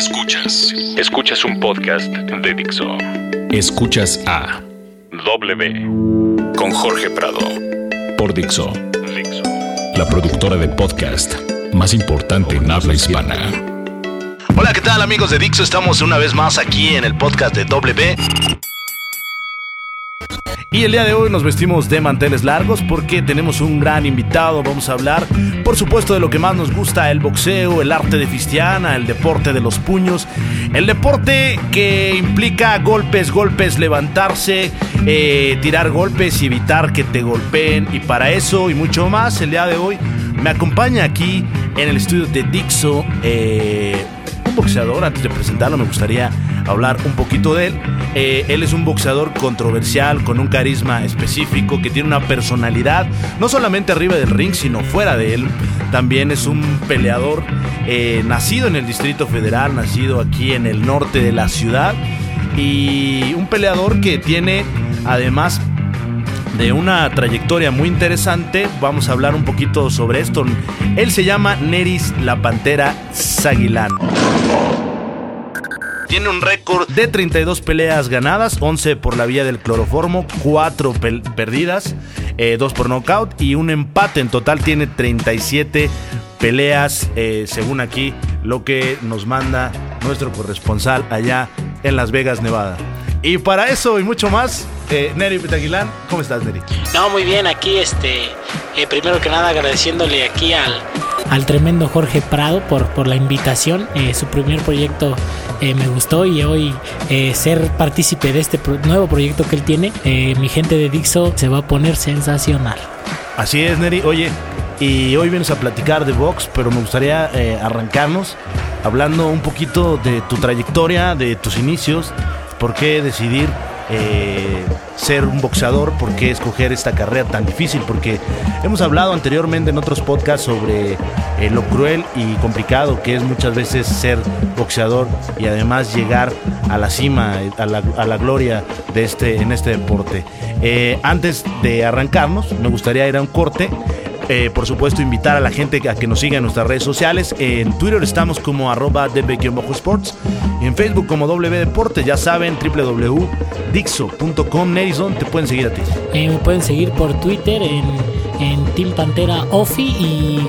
Escuchas. Escuchas un podcast de Dixo. Escuchas a W con Jorge Prado por Dixo. Dixo. La productora de podcast más importante en habla hispana. Hola, ¿qué tal amigos de Dixo? Estamos una vez más aquí en el podcast de W. Y el día de hoy nos vestimos de manteles largos porque tenemos un gran invitado. Vamos a hablar, por supuesto, de lo que más nos gusta, el boxeo, el arte de Fistiana, el deporte de los puños, el deporte que implica golpes, golpes, levantarse, eh, tirar golpes y evitar que te golpeen. Y para eso y mucho más, el día de hoy me acompaña aquí en el estudio de Dixo. Eh, boxeador, antes de presentarlo me gustaría hablar un poquito de él. Eh, él es un boxeador controversial, con un carisma específico, que tiene una personalidad, no solamente arriba del ring, sino fuera de él. También es un peleador eh, nacido en el Distrito Federal, nacido aquí en el norte de la ciudad. Y un peleador que tiene además de una trayectoria muy interesante. Vamos a hablar un poquito sobre esto. Él se llama Neris la Pantera Zaguilán. Tiene un récord de 32 peleas ganadas, 11 por la vía del cloroformo, 4 perdidas, 2 eh, por knockout y un empate. En total tiene 37 peleas, eh, según aquí lo que nos manda nuestro corresponsal allá en Las Vegas, Nevada. Y para eso y mucho más, eh, Neri Petaguilán, ¿cómo estás, Neri? No, muy bien, aquí este, eh, primero que nada agradeciéndole aquí al, al tremendo Jorge Prado por, por la invitación. Eh, su primer proyecto eh, me gustó y hoy eh, ser partícipe de este nuevo proyecto que él tiene, mi gente de Dixo se va a poner sensacional. Así es, Neri. Oye, y hoy vienes a platicar de box, pero me gustaría arrancarnos hablando un poquito de tu trayectoria, de tus inicios, por qué decidir eh, ser un boxeador, por qué escoger esta carrera tan difícil, porque hemos hablado anteriormente en otros podcasts sobre eh, lo cruel y complicado que es muchas veces ser boxeador y además llegar a la cima, a la, gloria de este, en este deporte. Eh, antes de arrancarnos, me gustaría ir a un corte eh, por supuesto, invitar a la gente a que nos siga en nuestras redes sociales. En Twitter estamos como arroba db-sports. En Facebook como W Deportes. Ya saben, www.dixo.com. Nerison, te pueden seguir a ti. Eh, me pueden seguir por Twitter en, en Team Pantera Ofi y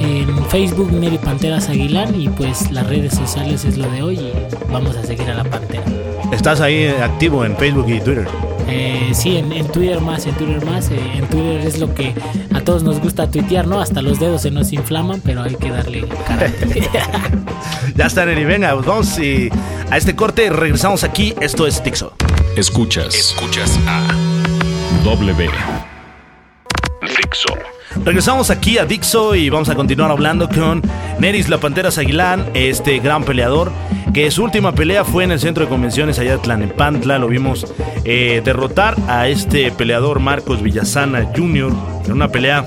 en Facebook Neri Panteras Aguilán y pues las redes sociales es lo de hoy y vamos a seguir a la Pantera. ¿Estás ahí activo en Facebook y Twitter? Eh, sí, en, Twitter más, en Twitter más. Eh, en Twitter es lo que a todos nos gusta tuitear, ¿no? Hasta los dedos se nos inflaman, pero hay que darle carácter. ya está, Neri. Venga, pues vamos y a este corte. Regresamos aquí. Esto es Tixo. Escuchas. Escuchas a W. Dixo. Regresamos aquí a Dixo y vamos a continuar hablando con Neris La Pantera Aguilán, este gran peleador, que su última pelea fue en el centro de convenciones allá de Tlanepantla. Lo vimos eh, derrotar a este peleador Marcos Villasana Jr. en una pelea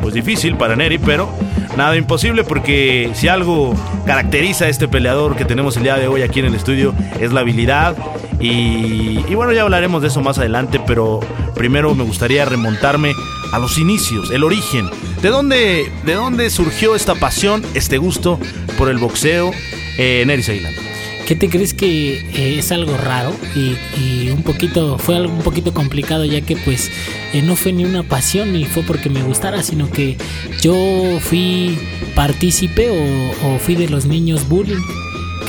pues difícil para Neri, pero nada imposible porque si algo caracteriza a este peleador que tenemos el día de hoy aquí en el estudio es la habilidad y, y bueno ya hablaremos de eso más adelante, pero primero me gustaría remontarme a los inicios, el origen. ¿De dónde, de dónde surgió esta pasión, este gusto por el boxeo en Eris Aguilar? ¿Qué te crees que eh, es algo raro y, un poquito fue algo un poquito complicado ya que pues eh, no fue ni una pasión ni fue porque me gustara sino que yo fui partícipe o, o fui de los niños bullying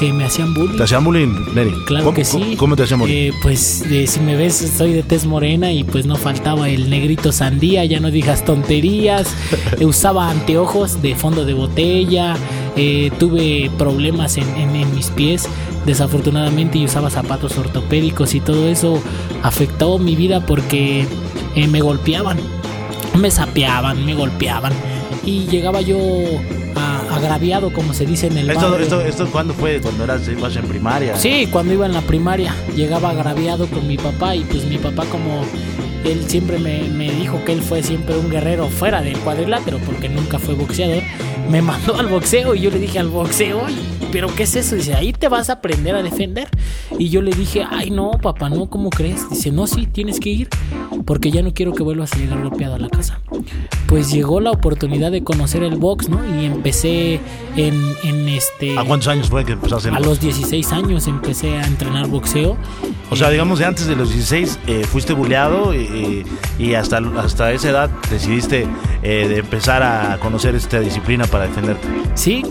que me hacían bullying. ¿Te hacían bullying, Neri? Claro que sí. ¿Cómo, te hacían bullying? Eh, pues si me ves, soy de tez morena y pues no faltaba el negrito sandía, ya no digas tonterías. Eh, usaba anteojos de fondo de botella, eh, tuve problemas en, en, mis pies desafortunadamente y usaba zapatos ortopédicos y todo eso afectó mi vida porque me golpeaban, me sapeaban, me golpeaban y llegaba yo agraviado, como se dice en el ¿Esto, Esto, esto cuándo fue? ¿Cuando eras, ibas en primaria? Sí, cuando iba en la primaria. Llegaba agraviado con mi papá y pues mi papá como él siempre me, me, dijo que él fue siempre un guerrero fuera del cuadrilátero porque nunca fue boxeador. Me mandó al boxeo y yo le dije al boxeo ¿pero qué es eso? Dice, ahí te vas a aprender a defender. Y yo le dije, ay, no, papá, no, ¿cómo crees? Dice, no, sí, tienes que ir, porque ya no quiero que vuelvas a llegar golpeado a la casa. Pues llegó la oportunidad de conocer el box, ¿no? Y empecé en, este... ¿A cuántos años fue que empezaste? A los 16 años empecé a entrenar boxeo. O sea, digamos, de antes de los 16 eh, fuiste buleado y, y, hasta, hasta esa edad decidiste eh, de empezar a conocer esta disciplina para defenderte. Sí,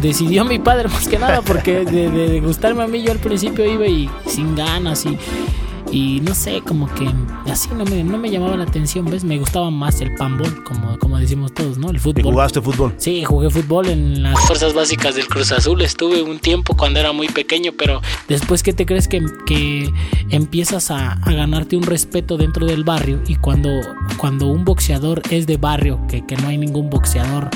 decidió mi padre más que nada, porque de, de, gustarme a mí yo al principio iba y sin ganas y y no sé, como que así no me, no me llamaba la atención, ¿ves? Me gustaba más el panball, como, como decimos todos, ¿no? El fútbol. ¿Y jugaste fútbol? Sí, jugué fútbol en las fuerzas básicas del Cruz Azul. Estuve un tiempo cuando era muy pequeño, pero después, ¿qué te crees que, que empiezas a, a, ganarte un respeto dentro del barrio? Y cuando, cuando un boxeador es de barrio, que, que no hay ningún boxeador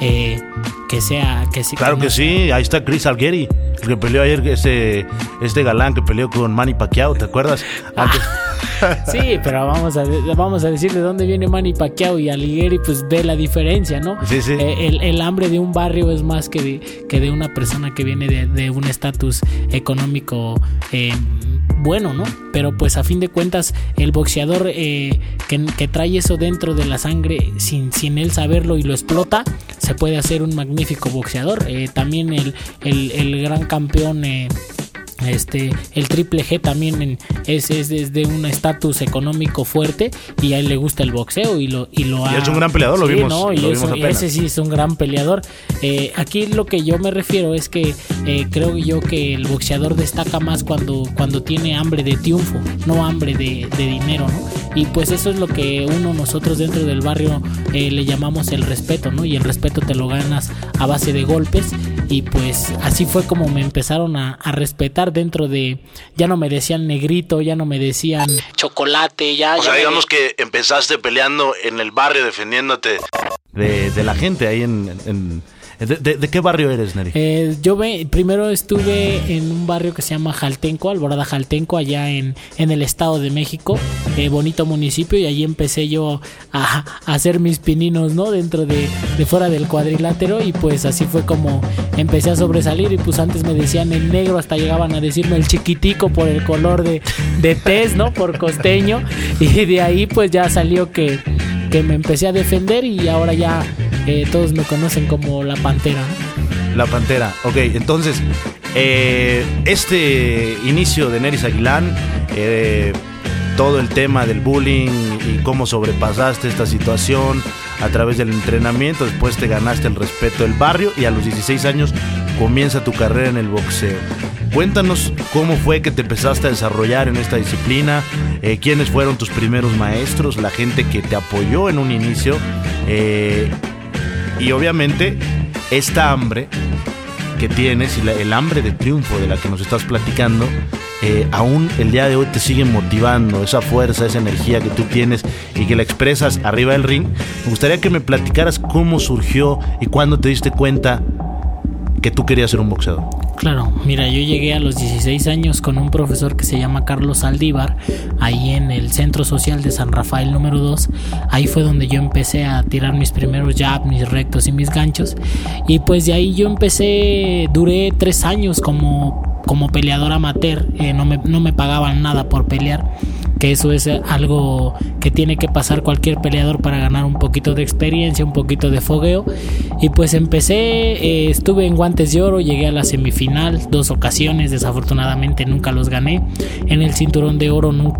eh, que sea que sí claro que, sí ahí está Chris Algeri el que peleó ayer ese este galán que peleó con Manny Pacquiao te acuerdas sí pero vamos a vamos a decir de dónde viene Manny Pacquiao y Algeri pues ve la diferencia no sí, sí. Eh, el, hambre de un barrio es más que de, que de una persona que viene de, un estatus económico eh, bueno, ¿no? Pero pues a fin de cuentas el boxeador eh, que, trae eso dentro de la sangre sin, sin él saberlo y lo explota, se puede hacer un magnífico boxeador. Eh, también el, el, el, gran campeón eh, este, el triple G también es, es, de un estatus económico fuerte y a él le gusta el boxeo y lo, y lo es un gran peleador, lo vimos. ese sí es un gran peleador. Eh, aquí lo que yo me refiero es que eh, creo yo que el boxeador destaca más cuando, cuando tiene hambre de triunfo, no hambre de, dinero, Y pues eso es lo que uno, nosotros dentro del barrio eh, le llamamos el respeto, ¿no? Y el respeto te lo ganas a base de golpes y pues así fue como me empezaron a respetar dentro de, ya no me decían negrito, ya no me decían chocolate, ya... O sea, digamos que empezaste peleando en el barrio defendiéndote. De, de la gente ahí en ¿De, qué barrio eres, Neri? Eh, yo ve, primero estuve en un barrio que se llama Jaltenco, Alborada Jaltenco, allá en, en el Estado de México, eh, bonito municipio, y allí empecé yo a, hacer mis pininos, ¿no? Dentro de, fuera del cuadrilátero, y pues así fue como empecé a sobresalir, y pues antes me decían el negro, hasta llegaban a decirme el chiquitico por el color de, de tez, ¿no? Por costeño, y de ahí pues ya salió que, que me empecé a defender y ahora ya todos me conocen como la Pantera. La Pantera, ok, entonces, eh, este inicio de Neris Aguilán, eh, todo el tema del bullying y cómo sobrepasaste esta situación a través del entrenamiento, después te ganaste el respeto del barrio y a los 16 años comienza tu carrera en el boxeo. Cuéntanos cómo fue que te empezaste a desarrollar en esta disciplina, eh, quiénes fueron tus primeros maestros, la gente que te apoyó en un inicio y obviamente esta hambre que tienes y el hambre de triunfo de la que nos estás platicando, eh, aún el día de hoy te sigue motivando, esa fuerza, esa energía que tú tienes y que la expresas arriba del ring. Me gustaría que me platicaras cómo surgió y cuándo te diste cuenta que tú querías ser un boxeador. Claro, mira, yo llegué a los 16 años con un profesor que se llama Carlos Aldívar, ahí en el Centro Social de San Rafael número 2. Ahí fue donde yo empecé a tirar mis primeros jabs, mis rectos y mis ganchos. Y pues de ahí yo empecé, duré tres años como, como peleador amateur, eh, no, me, no me pagaban nada por pelear que eso es algo que tiene que pasar cualquier peleador para ganar un poquito de experiencia, un poquito de fogueo. Y pues empecé, eh, estuve en guantes de oro, llegué a la semifinal dos ocasiones, desafortunadamente nunca los gané. En el cinturón de oro no,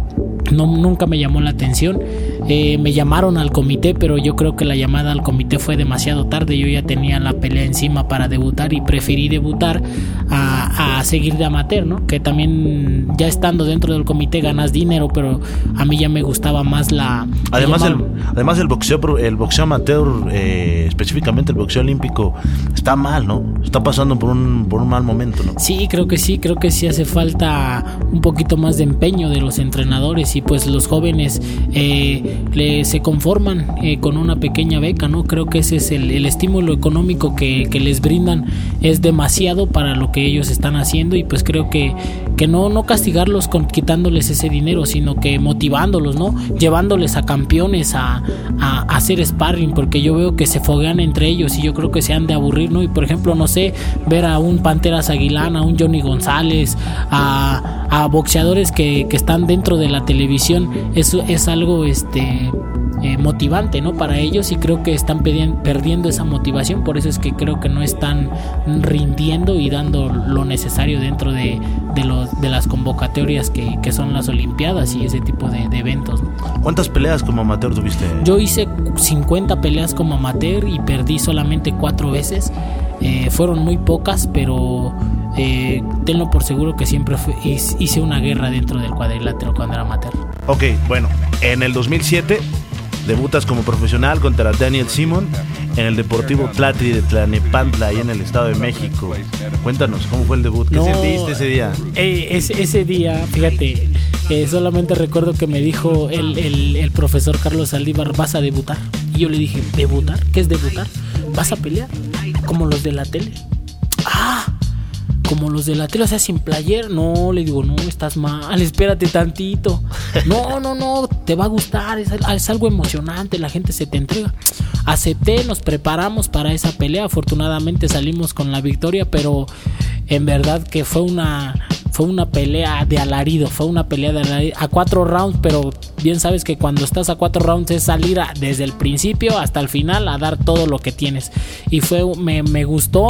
nunca me llamó la atención. Eh, me llamaron al comité, pero yo creo que la llamada al comité fue demasiado tarde. Yo ya tenía la pelea encima para debutar y preferí debutar a, a seguir de amateur, ¿no? Que también ya estando dentro del comité ganas dinero, pero a mí ya me gustaba más la... Además, el, además el boxeo, el boxeo amateur, eh, específicamente el boxeo olímpico, está mal, ¿no? Está pasando por un, por un mal momento, ¿no? Sí, creo que sí, creo que sí hace falta un poquito más de empeño de los entrenadores y pues los jóvenes eh, se conforman eh, con una pequeña beca, ¿no? Creo que ese es el, estímulo económico que, les brindan es demasiado para lo que ellos están están haciendo y pues creo que, que no, no castigarlos con quitándoles ese dinero, sino que motivándolos, ¿no? Llevándoles a campeones a, a, hacer sparring, porque yo veo que se foguean entre ellos y yo creo que se han de aburrir, ¿no? Y por ejemplo, no sé, ver a un Panteras Aguilán, a un Johnny González, a, a boxeadores que, que están dentro de la televisión, eso es algo este eh, motivante ¿no? para ellos y creo que están perdiendo esa motivación, por eso es que creo que no están rindiendo y dando lo necesario dentro de, de, las convocatorias que, que, son las Olimpiadas y ese tipo de, eventos. ¿Cuántas peleas como amateur tuviste? Yo hice 50 peleas como amateur y perdí solamente cuatro veces. Eh, fueron muy pocas, pero eh, tenlo por seguro que siempre hice una guerra dentro del cuadrilátero cuando era amateur. Ok, bueno, en el 2007 Debutas como profesional contra Daniel Simon en el Deportivo Platri de Tlanepantla, ahí en el Estado de México. Cuéntanos, ¿cómo fue el debut? ¿Qué sentiste ese día? Eh, ese, día, fíjate, eh, solamente recuerdo que me dijo el, el, profesor Carlos Saldívar, vas a debutar. Y yo le dije, ¿debutar? ¿Qué es debutar? ¿Vas a pelear? Como los de la tele. Como los de la tele, o sea, sin player. No, le digo, no, estás mal, espérate tantito. No, no, no, te va a gustar, es, algo emocionante, la gente se te entrega. Acepté, nos preparamos para esa pelea, afortunadamente salimos con la victoria, pero en verdad que fue una fue una pelea de alarido, fue una pelea de alarido, a cuatro rounds, pero bien sabes que cuando estás a cuatro rounds es salir desde el principio hasta el final a dar todo lo que tienes. Y fue, me, me gustó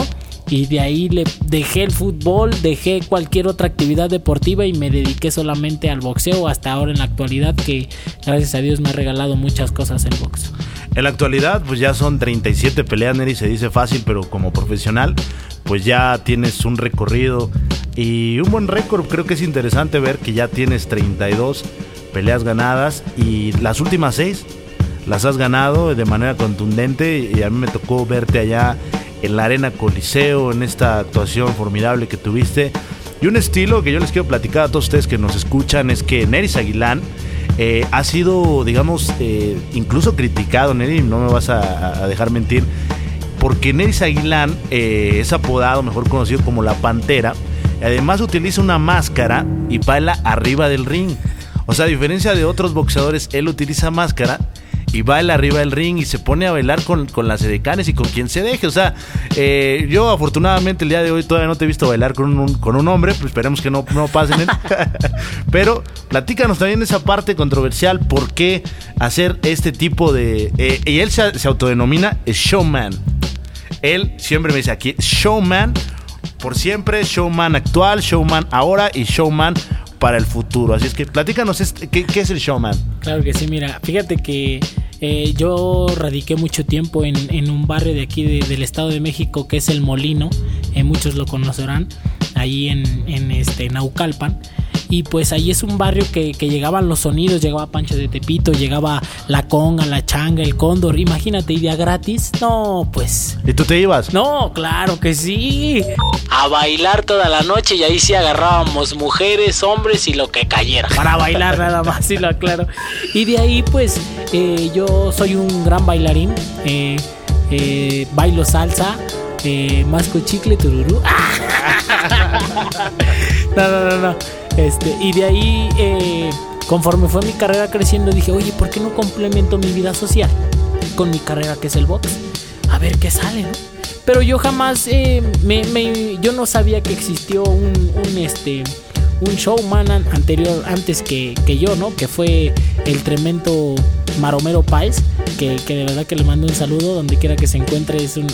y de ahí le dejé el fútbol, dejé cualquier otra actividad deportiva y me dediqué solamente al boxeo hasta ahora en la actualidad que gracias a Dios me ha regalado muchas cosas el boxeo. En la actualidad pues ya son 37 peleas, Neri, se dice fácil, pero como profesional pues ya tienes un recorrido y un buen récord. Creo que es interesante ver que ya tienes 32 peleas ganadas y las últimas 6 las has ganado de manera contundente y a mí me tocó verte allá en la Arena Coliseo, en esta actuación formidable que tuviste. Y un estilo que yo les quiero platicar a todos ustedes que nos escuchan es que Neris Aguilán eh, ha sido, digamos, eh, incluso criticado, Neris, no me vas a, dejar mentir, porque Neris Aguilán eh, es apodado, mejor conocido como la Pantera, y además utiliza una máscara y baila arriba del ring. O sea, a diferencia de otros boxeadores, él utiliza máscara y baila arriba del ring y se pone a bailar con, las edecanes y con quien se deje. O sea, eh, yo afortunadamente el día de hoy todavía no te he visto bailar con un, con un hombre, pues esperemos que no, no pasen. Pero platícanos también esa parte controversial, por qué hacer este tipo de... Eh, y él se, se autodenomina showman. Él siempre me dice aquí, showman por siempre, showman actual, showman ahora y showman para el futuro. Así es que platícanos, este, ¿qué, qué es el showman? Claro que sí, mira, fíjate que eh, yo radiqué mucho tiempo en, un barrio de aquí del Estado de México que es El Molino, eh, muchos lo conocerán, ahí en, en este, Naucalpan. Y pues ahí es un barrio que, llegaban los sonidos, llegaba Pancho de Tepito, llegaba la conga, la changa, el cóndor. Imagínate, idea gratis. No, pues. ¿Y tú te ibas? No, claro que sí. A bailar toda la noche y ahí sí agarrábamos mujeres, hombres y lo que cayera. Para bailar nada más, y lo aclaro. Y de ahí pues eh, yo soy un gran bailarín. Eh, eh, bailo salsa. masco chicle tururú. No, no, no, no. Este, y de ahí, eh, conforme fue mi carrera creciendo, dije, oye, ¿por qué no complemento mi vida social con mi carrera que es el box? A ver qué sale, ¿no? Pero yo jamás, eh, me, yo no sabía que existió un, un este, un showman anterior, antes que, yo, ¿no? Que fue el tremendo Maromero Páez, que, de verdad que le mando un saludo donde quiera que se encuentre, es un,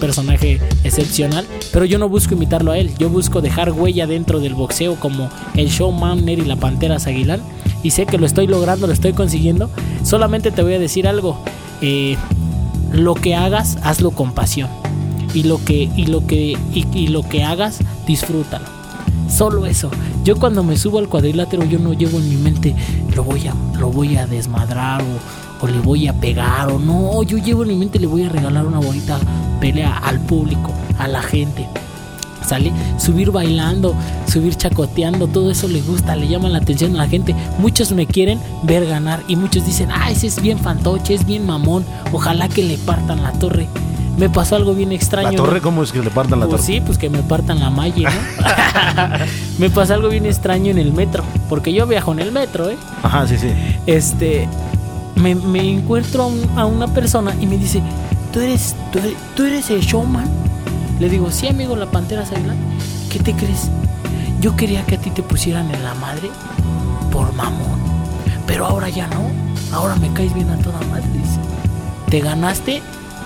personaje excepcional. Pero yo no busco imitarlo a él, yo busco dejar huella dentro del boxeo como el showman Neri la Pantera Aguilar. Y sé que lo estoy logrando, lo estoy consiguiendo. Solamente te voy a decir algo. Eh, lo que hagas, hazlo con pasión. Y lo que, y lo que, y lo que hagas, disfrútalo Solo eso. Yo cuando me subo al cuadrilátero yo no llevo en mi mente lo voy a, lo voy a desmadrar o, le voy a pegar o no. Yo llevo en mi mente le voy a regalar una bonita pelea al público, a la gente. ¿Sale? Subir bailando, subir chacoteando, todo eso le gusta, le llama la atención a la gente. Muchos me quieren ver ganar y muchos dicen, ah, ese es bien fantoche, es bien mamón, ojalá que le partan la torre. Me pasó algo bien extraño. ¿La torre cómo es que le partan la pues torre? Sí, pues que me partan la malla, ¿no? me pasó algo bien extraño en el metro, porque yo viajo en el metro, ¿eh? Ajá, sí, sí. Este, me, me encuentro a, una persona y me dice, ¿tú eres, tú eres, el showman? Le digo, sí, amigo, la pantera Sailán. ¿Qué te crees? Yo quería que a ti te pusieran en la madre por mamón. Pero ahora ya no. Ahora me caes bien a toda madre. Dice. Te ganaste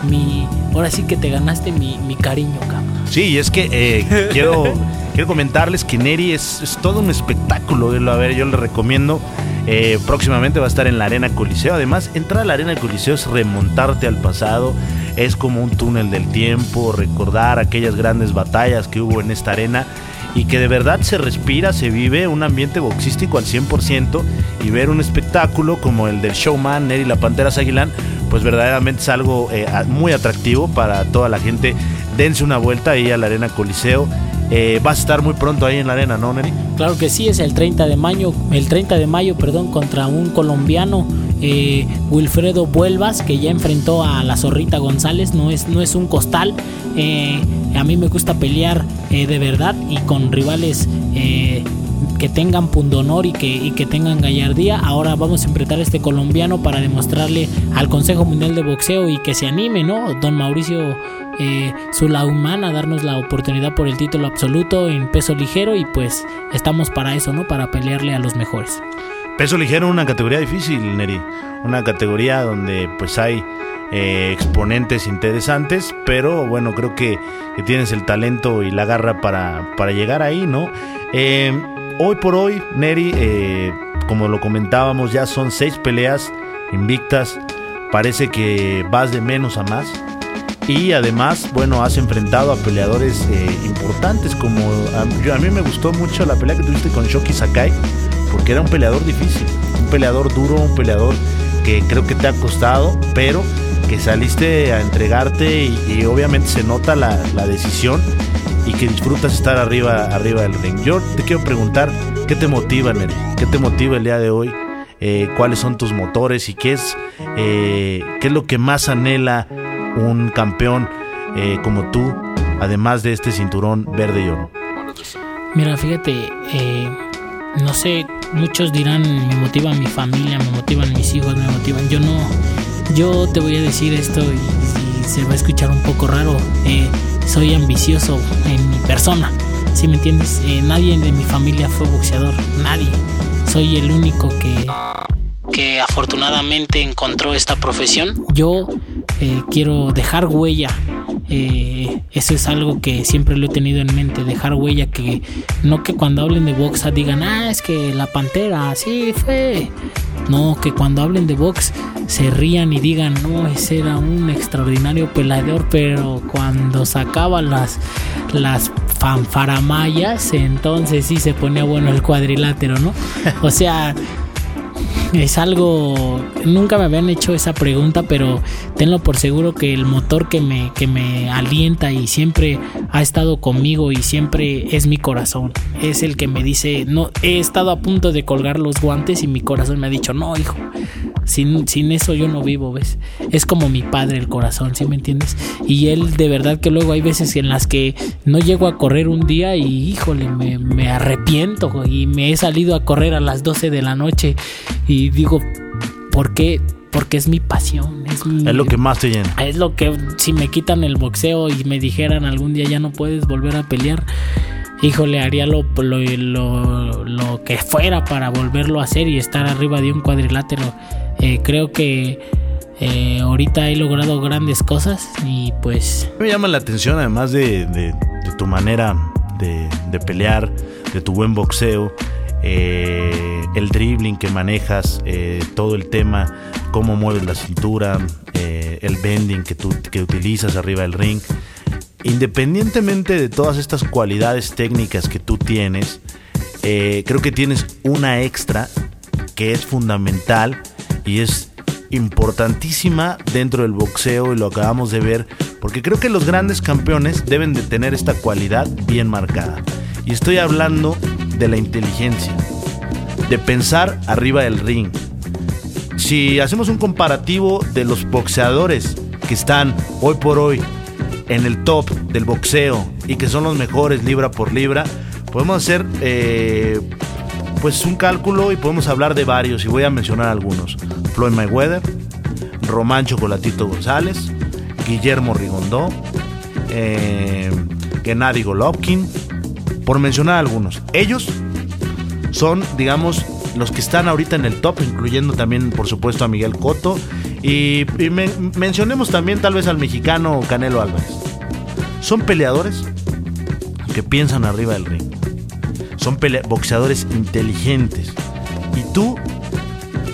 mi. Ahora sí que te ganaste mi, cariño, cabrón. Sí, es que eh, quiero, quiero comentarles que Neri es, todo un espectáculo. A ver, yo le recomiendo. Eh, próximamente va a estar en la Arena Coliseo. Además, entrar a la Arena Coliseo es remontarte al pasado. Es como un túnel del tiempo, recordar aquellas grandes batallas que hubo en esta arena y que de verdad se respira, se vive un ambiente boxístico al 100% y ver un espectáculo como el del showman Neri La Pantera Aguilán, pues verdaderamente es algo eh, muy atractivo para toda la gente. Dense una vuelta ahí a la Arena Coliseo. Eh, vas a estar muy pronto ahí en la arena, ¿no, Neri? Claro que sí, es el 30 de mayo, el 30 de mayo, perdón, contra un colombiano eh, Wilfredo Vuelvas, que ya enfrentó a la Zorrita González, no es, no es un costal. Eh, a mí me gusta pelear de verdad y con rivales que tengan pundonor y que, y que tengan gallardía. Ahora vamos a enfrentar a este colombiano para demostrarle al Consejo Mundial de Boxeo y que se anime, ¿no? Don Mauricio eh, Sulaumán a darnos la oportunidad por el título absoluto en peso ligero y pues estamos para eso, ¿no? Para pelearle a los mejores. Peso ligero, una categoría difícil, Neri. Una categoría donde pues hay eh, exponentes interesantes, pero bueno, creo que, tienes el talento y la garra para, para llegar ahí, ¿no? Eh, hoy por hoy, Neri, eh, como lo comentábamos, ya son seis peleas invictas. Parece que vas de menos a más. Y además, bueno, has enfrentado a peleadores importantes como... A, a, mí me gustó mucho la pelea que tuviste con Shoki Sakai porque era un peleador difícil, un peleador duro, un peleador que creo que te ha costado, pero que saliste a entregarte y, obviamente se nota la, decisión y que disfrutas estar arriba, arriba del ring. Yo te quiero preguntar, ¿qué te motiva, Neri? ¿Qué te motiva el día de hoy? Eh, ¿Cuáles son tus motores y qué es, eh, qué es lo que más anhela un campeón eh, como tú, además de este cinturón verde y oro? Mira, fíjate, no sé, muchos dirán, me motiva mi familia, me motivan mis hijos, me motivan. Yo no, yo te voy a decir esto y, se va a escuchar un poco raro. Eh, soy ambicioso en mi persona, ¿sí me entiendes? Eh, nadie de mi familia fue boxeador, nadie. Soy el único que, que afortunadamente encontró esta profesión. Yo eh, quiero dejar huella eh, eso es algo que siempre lo he tenido en mente, dejar huella que no que cuando hablen de box digan, ah, es que la pantera, así fue. No, que cuando hablen de box se rían y digan, no, ese era un extraordinario peleador, pero cuando sacaba las, las fanfaramayas, entonces sí se ponía bueno el cuadrilátero, ¿no? O sea, es algo, nunca me habían hecho esa pregunta, pero tenlo por seguro que el motor que me, que me alienta y siempre ha estado conmigo y siempre es mi corazón. Es el que me dice, no, he estado a punto de colgar los guantes y mi corazón me ha dicho, no, hijo, sin, sin eso yo no vivo, ¿ves? Es como mi padre el corazón, ¿sí me entiendes? Y él de verdad que luego hay veces en las que no llego a correr un día y híjole, me, me arrepiento y me he salido a correr a las 12 de la noche y digo, ¿por qué? Porque es mi pasión. Es, lo que más te llena. Es lo que, si me quitan el boxeo y me dijeran algún día ya no puedes volver a pelear, híjole, haría lo, lo, lo, que fuera para volverlo a hacer y estar arriba de un cuadrilátero. Eh, creo que eh, ahorita he logrado grandes cosas y pues... Me llama la atención además de, de, tu manera de, de, pelear, de tu buen boxeo. Eh, el dribbling que manejas, eh, todo el tema, cómo mueves la cintura, eh, el bending que, tú, que utilizas arriba del ring. Independientemente de todas estas cualidades técnicas que tú tienes, creo que tienes una extra que es fundamental y es importantísima dentro del boxeo y lo acabamos de ver porque creo que los grandes campeones deben de tener esta cualidad bien marcada. Y estoy hablando de la inteligencia, de pensar arriba del ring. Si hacemos un comparativo de los boxeadores que están hoy por hoy en el top del boxeo y que son los mejores libra por libra, podemos hacer eh, pues un cálculo y podemos hablar de varios y voy a mencionar algunos. Floyd Mayweather, Román Chocolatito González, Guillermo Rigondó, eh, Gennady por mencionar algunos. Ellos son, digamos, los que están ahorita en el top, incluyendo también, por supuesto, a Miguel Cotto. Y, mencionemos también tal vez al mexicano Canelo Álvarez. Son peleadores que piensan arriba del ring. Son boxeadores inteligentes. Y tú,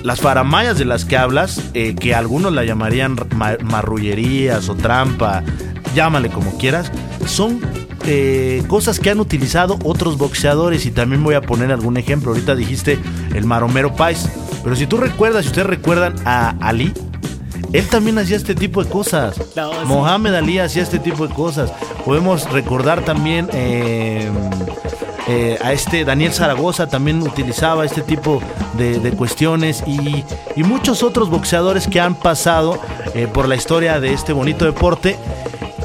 las faramayas de las que hablas, eh, que algunos la llamarían marrullerías o trampa, llámale como quieras, son eh, cosas que han utilizado otros boxeadores y también voy a poner algún ejemplo. Ahorita dijiste el Maromero Pais, pero si tú recuerdas, si ustedes recuerdan a Ali, él también hacía este tipo de cosas. Mohamed Ali hacía este tipo de cosas. Podemos recordar también eh, eh, a este Daniel Zaragoza, también utilizaba este tipo de, cuestiones y, muchos otros boxeadores que han pasado por la historia de este bonito deporte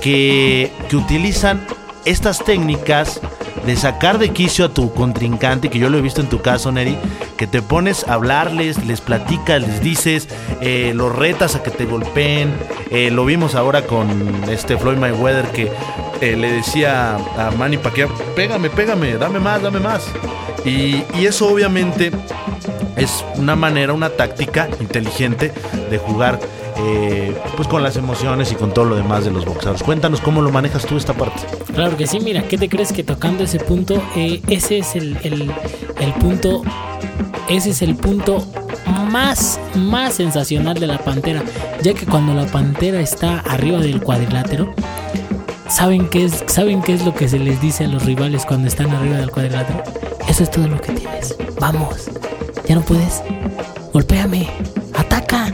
que, que utilizan estas técnicas de sacar de quicio a tu contrincante, que yo lo he visto en tu caso, Neri, que te pones a hablarles, les platicas, les dices, eh, los retas a que te golpeen. Eh, lo vimos ahora con este Floyd Mayweather que eh, le decía a Manny Pacquiao, pégame, pégame, dame más, dame más. Y, y eso obviamente es una manera, una táctica inteligente de jugar eh, pues con las emociones y con todo lo demás de los boxeadores. Cuéntanos cómo lo manejas tú esta parte. Claro que sí, mira, ¿qué te crees que tocando ese punto, eh, ese es el, punto, ese es el punto más, más sensacional de la pantera, ya que cuando la pantera está arriba del cuadrilátero, ¿saben qué es, ¿saben qué es lo que se les dice a los rivales cuando están arriba del cuadrilátero? Eso es todo lo que tienes. Vamos, ya no puedes. Golpéame, ataca,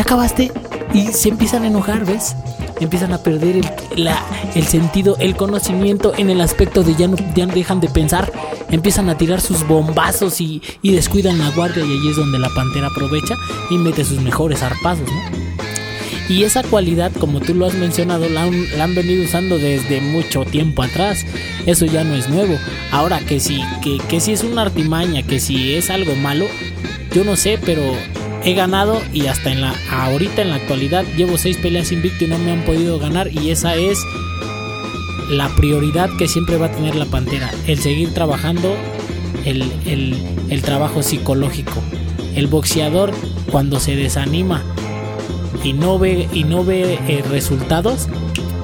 acabaste y se empiezan a enojar, ¿ves? Empiezan a perder el, el sentido, el conocimiento en el aspecto de ya no, ya dejan de pensar, empiezan a tirar sus bombazos y, descuidan la guardia y ahí es donde la pantera aprovecha y mete sus mejores arpazos, ¿no? Y esa cualidad, como tú lo has mencionado, la han, venido usando desde mucho tiempo atrás. Eso ya no es nuevo. Ahora que si, que, que si es una artimaña, que si es algo malo, yo no sé, pero he ganado y hasta en la ahorita en la actualidad llevo seis peleas invicto y no me han podido ganar y esa es la prioridad que siempre va a tener la pantera el seguir trabajando el, el, trabajo psicológico el boxeador cuando se desanima y no ve y no ve eh, resultados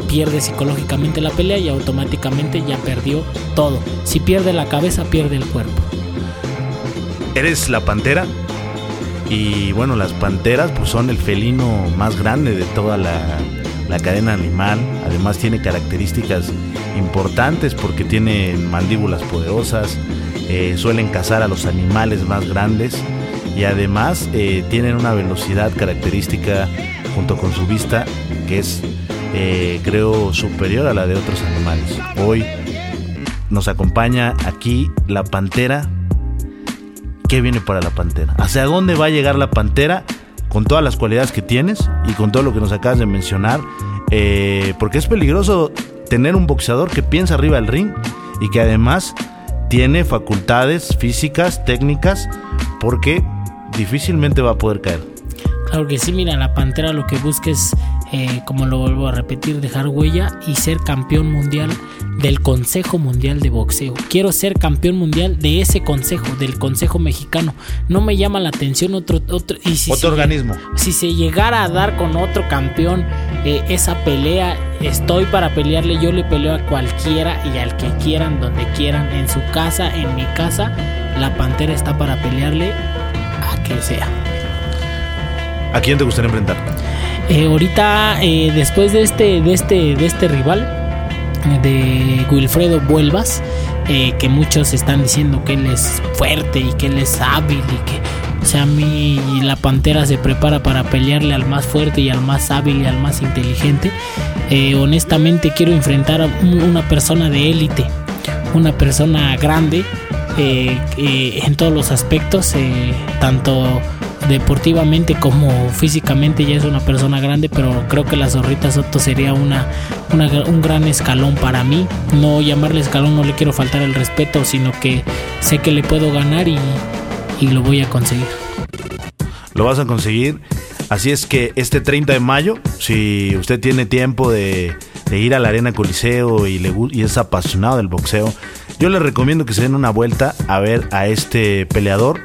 pierde psicológicamente la pelea y automáticamente ya perdió todo. Si pierde la cabeza pierde el cuerpo. Eres la pantera y bueno, las panteras pues son el felino más grande de toda la, cadena animal. Además tiene características importantes porque tienen mandíbulas poderosas, eh, suelen cazar a los animales más grandes y además eh, tienen una velocidad característica junto con su vista que es eh, creo superior a la de otros animales. Hoy nos acompaña aquí la pantera qué viene para la Pantera. ¿Hacia dónde va a llegar la Pantera con todas las cualidades que tienes y con todo lo que nos acabas de mencionar? Eh, porque es peligroso tener un boxeador que piensa arriba del ring y que además tiene facultades físicas, técnicas, porque difícilmente va a poder caer. Claro que sí, mira, la Pantera lo que busca es, eh, como lo vuelvo a repetir, dejar huella y ser campeón mundial del Consejo Mundial de Boxeo. Quiero ser campeón mundial de ese consejo, del Consejo Mexicano. No me llama la atención otro otro y si otro organismo. Si se llegara a dar con otro campeón eh, esa pelea, estoy para pelearle. Yo le peleo a cualquiera y al que quieran, donde quieran, en su casa, en mi casa. La Pantera está para pelearle a que sea. ¿A quién te gustaría enfrentar? Eh, ahorita, eh, después de este, de este, de este rival, de Wilfredo Vuelvas, eh, que muchos están diciendo que él es fuerte y que él es hábil y que, o sea, a mí la pantera se prepara para pelearle al más fuerte y al más hábil y al más inteligente. Eh, honestamente quiero enfrentar a una persona de élite, una persona grande eh, en todos los aspectos, tanto deportivamente como físicamente ya es una persona grande, pero creo que la zorrita Soto sería una, un gran escalón para mí. No llamarle escalón, no le quiero faltar el respeto, sino que sé que le puedo ganar y, y lo voy a conseguir. Lo vas a conseguir. Así es que este 30 de mayo, si usted tiene tiempo de, ir a la Arena Coliseo y, le, y es apasionado del boxeo, yo le recomiendo que se den una vuelta a ver a este peleador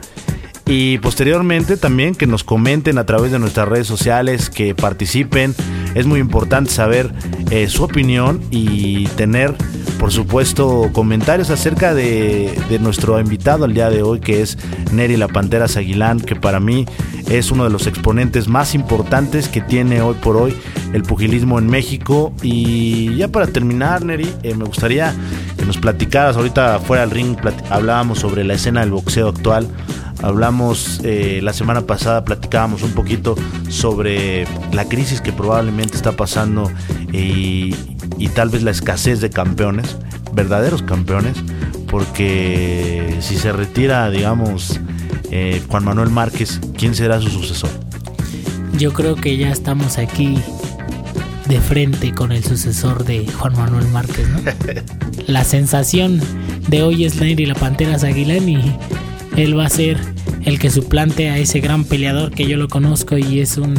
y posteriormente también que nos comenten a través de nuestras redes sociales, que participen. Es muy importante saber eh, su opinión y tener, por supuesto, comentarios acerca de, nuestro invitado el día de hoy, que es Neri La Pantera Aguilán, que para mí es uno de los exponentes más importantes que tiene hoy por hoy el pugilismo en México. Y ya para terminar, Neri, eh, me gustaría que nos platicaras, ahorita fuera del ring hablábamos sobre la escena del boxeo actual. Hablamos eh, la semana pasada, platicábamos un poquito sobre la crisis que probablemente está pasando y, tal vez la escasez de campeones, verdaderos campeones, porque si se retira, digamos, eh, Juan Manuel Márquez, ¿quién será su sucesor? Yo creo que ya estamos aquí de frente con el sucesor de Juan Manuel Márquez, ¿no? la sensación de hoy es y la Pantera Aguilán y él va a ser el que suplante a ese gran peleador que yo lo conozco y es un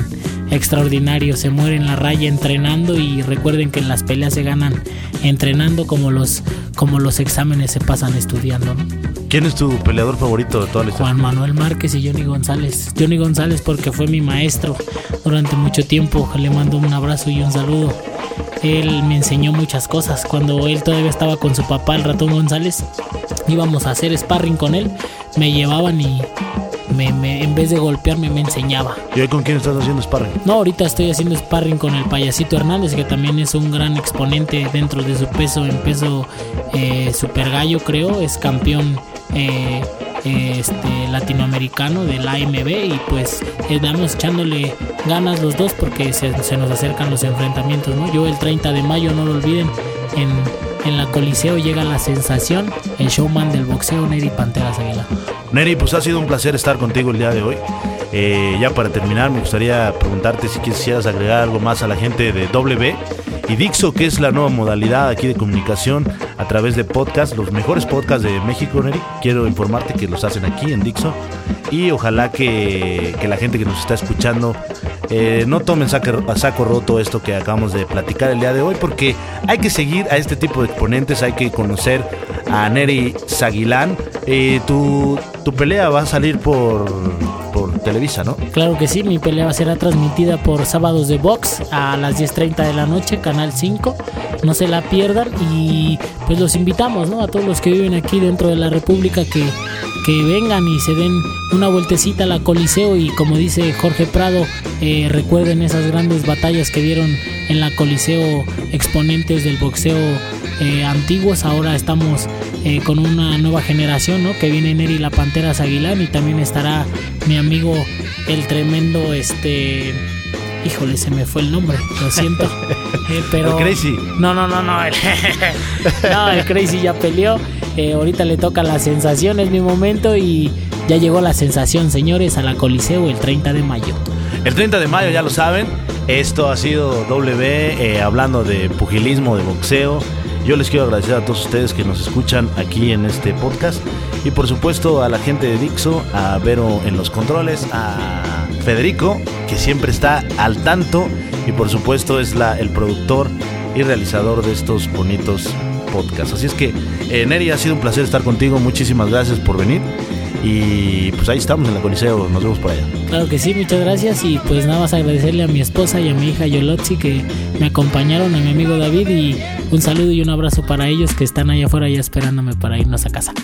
extraordinario. Se muere en la raya entrenando y recuerden que en las peleas se ganan entrenando como los, como los exámenes se pasan estudiando. ¿Quién es tu peleador favorito de toda la historia? Juan Manuel Márquez y Johnny González. Johnny González porque fue mi maestro durante mucho tiempo. Le mando un abrazo y un saludo. Él me enseñó muchas cosas. Cuando él todavía estaba con su papá, el ratón González, íbamos a hacer sparring con él. Me llevaban y me, en vez de golpearme me enseñaba. ¿Y hoy con quién estás haciendo sparring? No, ahorita estoy haciendo sparring con el payasito Hernández, que también es un gran exponente dentro de su peso, en peso eh, super gallo creo, es campeón eh, este, latinoamericano del AMB y pues estamos echándole ganas los dos porque se, se, nos acercan los enfrentamientos, ¿no? Yo el 30 de mayo, no lo olviden, en, en la Coliseo llega la sensación, el showman del boxeo Neri Panteras Aguilar. Neri, pues ha sido un placer estar contigo el día de hoy. Eh, ya para terminar, me gustaría preguntarte si quisieras agregar algo más a la gente de W y Dixo, que es la nueva modalidad aquí de comunicación a través de podcast, los mejores podcasts de México, Neri. Quiero informarte que los hacen aquí en Dixo y ojalá que, que la gente que nos está escuchando eh, no tomen a saco roto esto que acabamos de platicar el día de hoy, porque hay que seguir a este tipo de exponentes, hay que conocer a Neri Zaguilán. Eh, tu, tu pelea va a salir por, por Televisa, ¿no? Claro que sí, mi pelea va a ser transmitida por sábados de box a las 10.30 de la noche, Canal 5. No se la pierdan y pues los invitamos, ¿no? A todos los que viven aquí dentro de la República que que vengan y se den una vueltecita a la Coliseo y como dice Jorge Prado, eh, recuerden esas grandes batallas que dieron en la Coliseo exponentes del boxeo eh, antiguos. Ahora estamos eh, con una nueva generación, ¿no? Que viene Neri La Pantera Aguilán y también estará mi amigo el tremendo este híjole, se me fue el nombre, lo siento. pero el Crazy. No, no, no, no. El, no, el Crazy ya peleó. Eh, ahorita le toca la sensación, es mi momento y ya llegó la sensación, señores, a la Coliseo el 30 de mayo. El 30 de mayo, ya lo saben, esto ha sido W eh, hablando de pugilismo, de boxeo. Yo les quiero agradecer a todos ustedes que nos escuchan aquí en este podcast y por supuesto a la gente de Dixo, a Vero en los controles, a Federico que siempre está al tanto y por supuesto es la, el productor y realizador de estos bonitos podcast. Así es que, eh, Neri, ha sido un placer estar contigo. Muchísimas gracias por venir. Y pues ahí estamos en la Coliseo, nos vemos por allá. Claro que sí, muchas gracias. Y pues nada más agradecerle a mi esposa y a mi hija Yolotzi que me acompañaron, a mi amigo David. Y un saludo y un abrazo para ellos que están allá afuera ya esperándome para irnos a casa.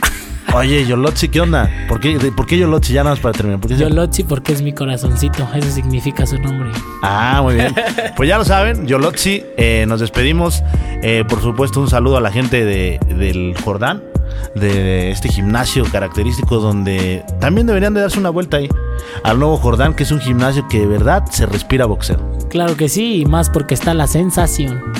Oye, Yolotzi, ¿qué onda? ¿Por qué, por qué Yolotzi? Ya nada más para terminar. ¿Por Yolotzi porque es mi corazoncito, eso significa su nombre. Ah, muy bien. Pues ya lo saben, Yolotzi, eh, nos despedimos. Eh, por supuesto, un saludo a la gente de, del Jordán, de este gimnasio característico donde también deberían de darse una vuelta ahí. Al nuevo Jordán, que es un gimnasio que de verdad se respira boxeo. Claro que sí, y más porque está la sensación.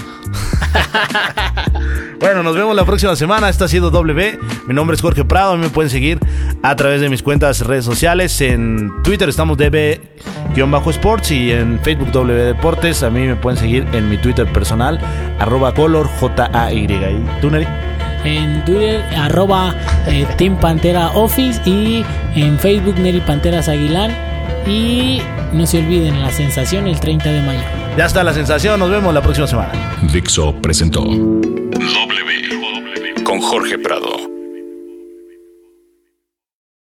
Bueno, nos vemos la próxima semana. Esto ha sido W. Mi nombre es Jorge Prado. A mí me pueden seguir a través de mis cuentas redes sociales. En Twitter estamos DB-Sports y en Facebook W Deportes. A mí me pueden seguir en mi Twitter personal, arroba color J-A-Y. ¿Y tú, Neri? En Twitter, arroba eh, Team Pantera Office y en Facebook Neri Panteras Aguilar. Y no se olviden la sensación el 30 de mayo. Ya está la sensación, nos vemos la próxima semana. Dixo presentó W con Jorge Prado